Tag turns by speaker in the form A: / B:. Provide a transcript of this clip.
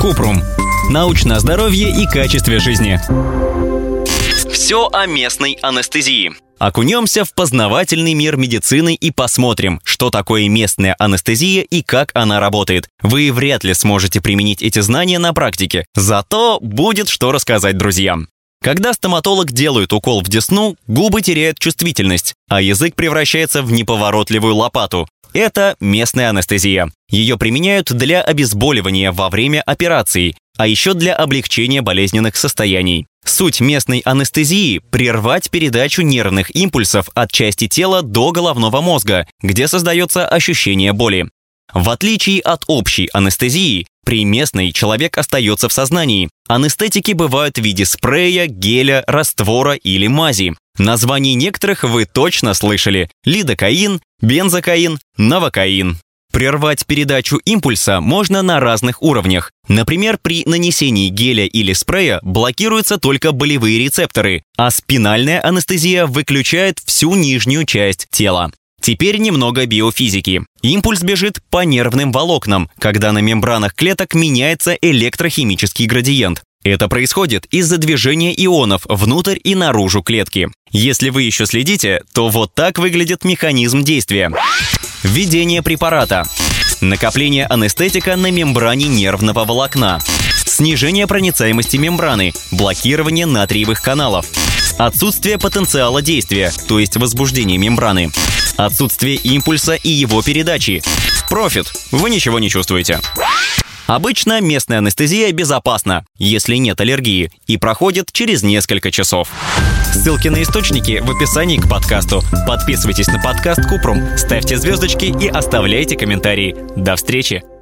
A: Купрум. Научное здоровье и качестве жизни. Все о местной анестезии. Окунемся в познавательный мир медицины и посмотрим, что такое местная анестезия и как она работает. Вы вряд ли сможете применить эти знания на практике, зато будет что рассказать друзьям. Когда стоматолог делает укол в десну, губы теряют чувствительность, а язык превращается в неповоротливую лопату. Это местная анестезия. Ее применяют для обезболивания во время операции, а еще для облегчения болезненных состояний. Суть местной анестезии – прервать передачу нервных импульсов от части тела до головного мозга, где создается ощущение боли. В отличие от общей анестезии, при местной человек остается в сознании. Анестетики бывают в виде спрея, геля, раствора или мази. Названий некоторых вы точно слышали – лидокаин, бензокаин, новокаин. Прервать передачу импульса можно на разных уровнях. Например, при нанесении геля или спрея блокируются только болевые рецепторы, а спинальная анестезия выключает всю нижнюю часть тела. Теперь немного биофизики. Импульс бежит по нервным волокнам, когда на мембранах клеток меняется электрохимический градиент. Это происходит из-за движения ионов внутрь и наружу клетки. Если вы еще следите, то вот так выглядит механизм действия. Введение препарата. Накопление анестетика на мембране нервного волокна. Снижение проницаемости мембраны. Блокирование натриевых каналов. Отсутствие потенциала действия, то есть возбуждение мембраны. Отсутствие импульса и его передачи. Профит. Вы ничего не чувствуете. Обычно местная анестезия безопасна, если нет аллергии, и проходит через несколько часов. Ссылки на источники в описании к подкасту. Подписывайтесь на подкаст Купрум, ставьте звездочки и оставляйте комментарии. До встречи!